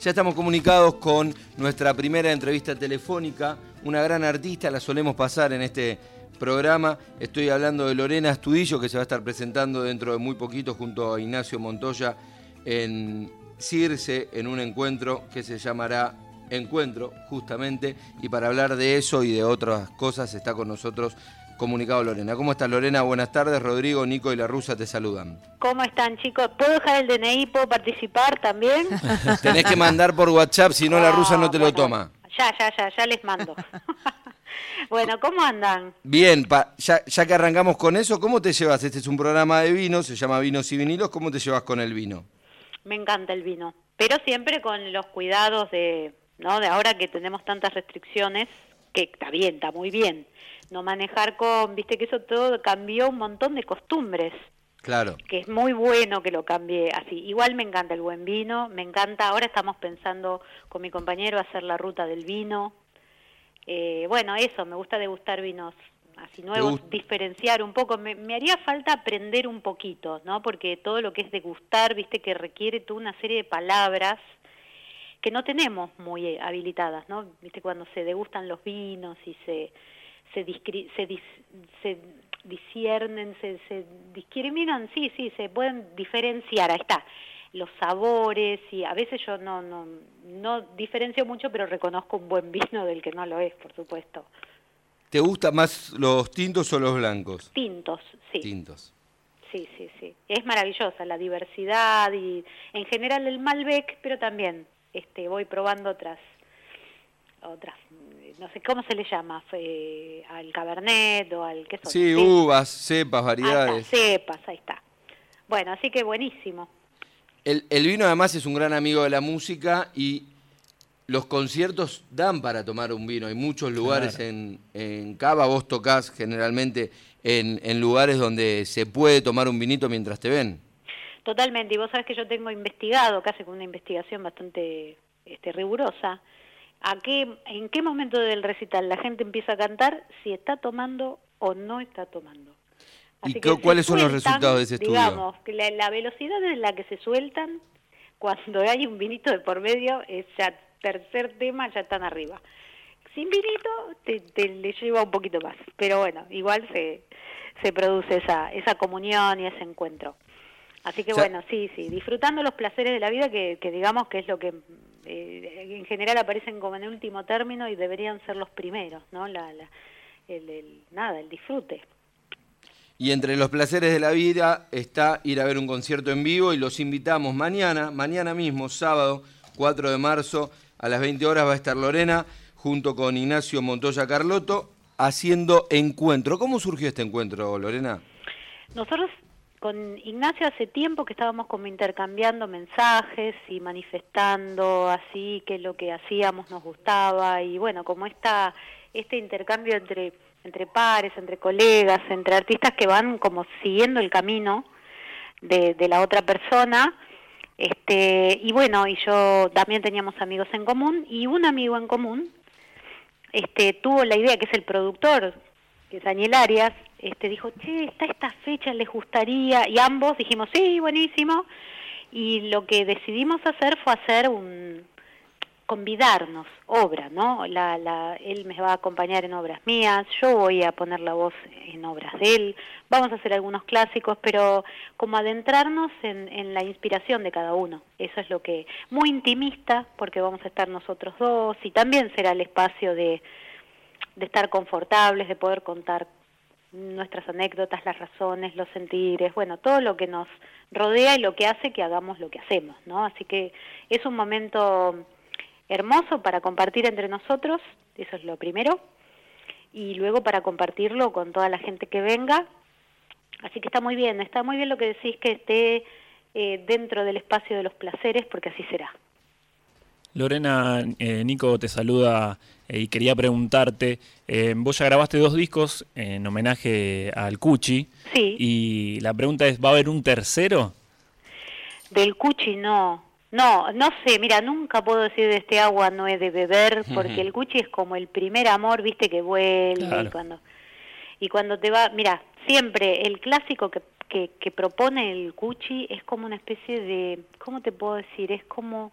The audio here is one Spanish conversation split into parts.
Ya estamos comunicados con nuestra primera entrevista telefónica, una gran artista, la solemos pasar en este programa. Estoy hablando de Lorena Astudillo, que se va a estar presentando dentro de muy poquito junto a Ignacio Montoya en Circe, en un encuentro que se llamará Encuentro, justamente. Y para hablar de eso y de otras cosas está con nosotros comunicado Lorena. ¿Cómo estás Lorena? Buenas tardes. Rodrigo, Nico y la Rusa te saludan. ¿Cómo están chicos? ¿Puedo dejar el DNI? ¿Puedo participar también? Tenés que mandar por WhatsApp, si no la Rusa no te lo toma. Ya, ya, ya, ya les mando. bueno, ¿cómo andan? Bien, ya, ya que arrancamos con eso, ¿cómo te llevas? Este es un programa de vino, se llama Vinos y Vinilos. ¿Cómo te llevas con el vino? Me encanta el vino, pero siempre con los cuidados de, ¿no? De ahora que tenemos tantas restricciones, que está bien, está muy bien no manejar con, viste que eso todo cambió un montón de costumbres. Claro. Que es muy bueno que lo cambie así. Igual me encanta el buen vino, me encanta, ahora estamos pensando con mi compañero hacer la ruta del vino. Eh, bueno, eso, me gusta degustar vinos así nuevos, diferenciar un poco. Me, me, haría falta aprender un poquito, ¿no? Porque todo lo que es degustar, viste que requiere toda una serie de palabras que no tenemos muy habilitadas, ¿no? Viste cuando se degustan los vinos y se se, se, se disciernen, se, se discriminan, sí, sí, se pueden diferenciar, ahí está, los sabores y a veces yo no, no, no diferencio mucho, pero reconozco un buen vino del que no lo es, por supuesto. ¿Te gustan más los tintos o los blancos? Tintos, sí. Tintos. Sí, sí, sí. Es maravillosa la diversidad y en general el Malbec, pero también este, voy probando otras otras no sé cómo se le llama, al cabernet o al queso. Sí, uvas, cepas, variedades. cepas, ahí está. Bueno, así que buenísimo. El, el, vino además es un gran amigo de la música y los conciertos dan para tomar un vino. Hay muchos lugares en, en Cava, vos tocas generalmente en, en lugares donde se puede tomar un vinito mientras te ven. Totalmente, y vos sabés que yo tengo investigado, casi con una investigación bastante este, rigurosa, a qué, en qué momento del recital la gente empieza a cantar, si está tomando o no está tomando. ¿Y cuáles son los resultados de ese estudio? Digamos, que la, velocidad en la que se sueltan cuando hay un vinito de por medio, es ya tercer tema, ya están arriba. Sin vinito te, te le lleva un poquito más, pero bueno, igual se, se produce esa, esa comunión y ese encuentro. Así que bueno, sí, sí, disfrutando los placeres de la vida que, que digamos que es lo que eh, en general aparecen como en el último término y deberían ser los primeros, ¿no? La, el, nada, el disfrute. Y entre los placeres de la vida está ir a ver un concierto en vivo y los invitamos mañana, mañana mismo, sábado 4 de marzo, a las 20 horas va a estar Lorena junto con Ignacio Montoya Carlotto haciendo encuentro. ¿Cómo surgió este encuentro, Lorena? Nosotros con Ignacio hace tiempo que estábamos como intercambiando mensajes y manifestando así que lo que hacíamos nos gustaba y bueno, como esta, este intercambio entre, entre pares, entre colegas, entre artistas que van como siguiendo el camino de, de la otra persona, este, y bueno, y yo también teníamos amigos en común y un amigo en común este, tuvo la idea, que es el productor, que es Daniel Arias, este, dijo, che, está esta fecha, les gustaría, y ambos dijimos, sí, buenísimo, y lo que decidimos hacer fue hacer un, convidarnos, obra, ¿no? La, la, él me va a acompañar en obras mías, yo voy a poner la voz en obras de él, vamos a hacer algunos clásicos, pero como adentrarnos en, en la inspiración de cada uno, eso es lo que, muy intimista, porque vamos a estar nosotros dos, y también será el espacio de, de estar confortables, de poder contar nuestras anécdotas, las razones, los sentires, bueno, todo lo que nos rodea y lo que hace que hagamos lo que hacemos, ¿no? Así que es un momento hermoso para compartir entre nosotros, eso es lo primero, y luego para compartirlo con toda la gente que venga. Así que está muy bien, está muy bien lo que decís que esté eh, dentro del espacio de los placeres, porque así será. Lorena, eh, Nico te saluda eh, y quería preguntarte, eh, vos ya grabaste dos discos en homenaje al Cuchi. Sí. Y la pregunta es, ¿va a haber un tercero? Del Cuchi no. No, no sé, mira, nunca puedo decir de este agua no he de beber, porque el Cuchi es como el primer amor, viste, que vuelve y cuando y cuando te va, mira, siempre el clásico que, que, que propone el Cuchi es como una especie de, ¿cómo te puedo decir? Es como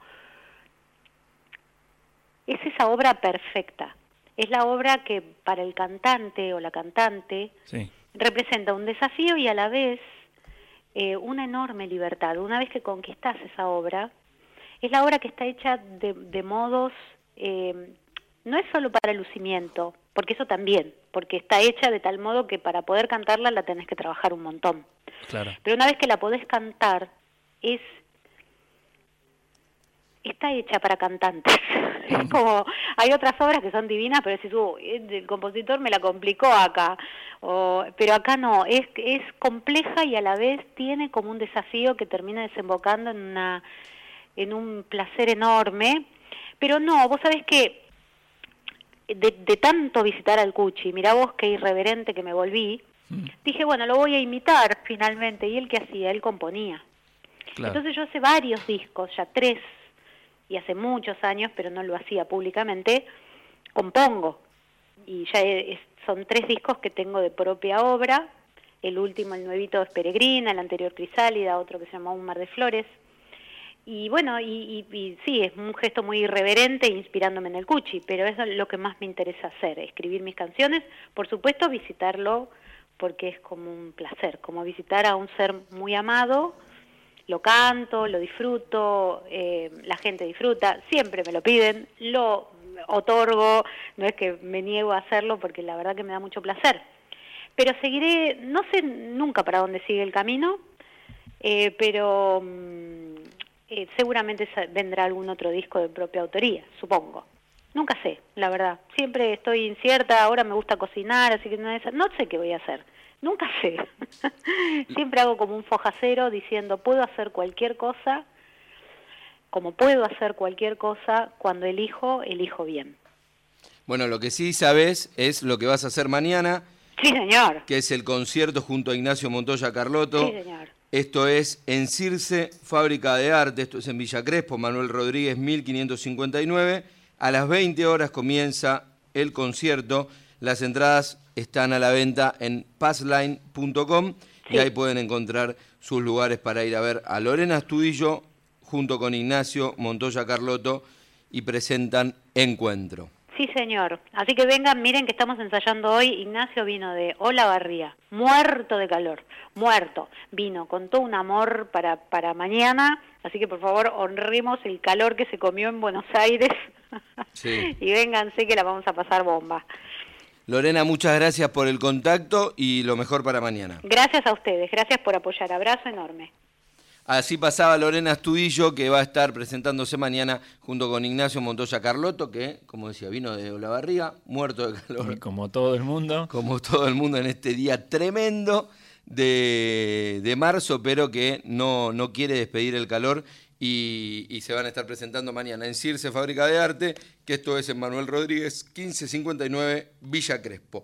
es esa obra perfecta. Es la obra que para el cantante o la cantante representa un desafío y a la vez eh, una enorme libertad. Una vez que conquistas esa obra, es la obra que está hecha de, modos, eh, no es solo para lucimiento, porque eso también, porque está hecha de tal modo que para poder cantarla la tenés que trabajar un montón. Claro. Pero una vez que la podés cantar, es está hecha para cantantes. como hay otras obras que son divinas, pero decís, uh, el compositor me la complicó acá. O, pero acá no, es, es compleja y a la vez tiene como un desafío que termina desembocando en, una, en un placer enorme. Pero no, vos sabés que de, de tanto visitar al Cuchi, mirá vos qué irreverente que me volví, mm. dije, bueno, lo voy a imitar finalmente. ¿Y él qué hacía? Él componía. Entonces yo hace varios discos, ya tres y hace muchos años, pero no lo hacía públicamente, compongo. Y ya son tres discos que tengo de propia obra. El último, el nuevito, es Peregrina, el anterior Crisálida, otro que se llama Un Mar de Flores. Y bueno, y, y, sí, es un gesto muy irreverente inspirándome en el Cuchi, pero eso es lo que más me interesa hacer, escribir mis canciones, por supuesto visitarlo porque es como un placer, como visitar a un ser muy amado lo canto, lo disfruto, eh, la gente disfruta, siempre me lo piden, lo otorgo, no es que me niego a hacerlo porque la verdad que me da mucho placer. Pero seguiré, no sé nunca para dónde sigue el camino, eh, pero mm, eh, seguramente vendrá algún otro disco de propia autoría, supongo. Nunca sé, la verdad. Siempre estoy incierta, ahora me gusta cocinar, así que no, no sé qué voy a hacer. Nunca sé. Siempre hago como un fojacero diciendo, puedo hacer cualquier cosa, como puedo hacer cualquier cosa, cuando elijo, elijo bien. Bueno, lo que sí sabes es lo que vas a hacer mañana. Sí, señor. Que es el concierto junto a Ignacio Montoya Carlotto. Sí, señor. Esto es en Circe, Fábrica de Arte, esto es en Villa Crespo, Manuel Rodríguez 1559. A las 20 horas comienza el concierto. Las entradas están a la venta en passline.com y ahí pueden encontrar sus lugares para ir a ver a Lorena Astudillo junto con Ignacio Montoya Carlotto y presentan Encuentro. Sí, señor. Así que vengan, miren que estamos ensayando hoy. Ignacio vino de Olavarría, muerto de calor, muerto. Vino con todo un amor para, para mañana. Así que por favor honremos el calor que se comió en Buenos Aires. Sí. y vénganse que la vamos a pasar bomba. Lorena, muchas gracias por el contacto y lo mejor para mañana. Gracias a ustedes, gracias por apoyar. Abrazo enorme. Así pasaba Lorena Astudillo, que va a estar presentándose mañana junto con Ignacio Montoya Carlotto, que, como decía, vino de Olavarría, muerto de calor. como todo el mundo. Como todo el mundo en este día tremendo de, de marzo, pero que no, no quiere despedir el calor y, se van a estar presentando mañana en Circe Fábrica de Arte, que esto es en Manuel Rodríguez, 1559 Villa Crespo.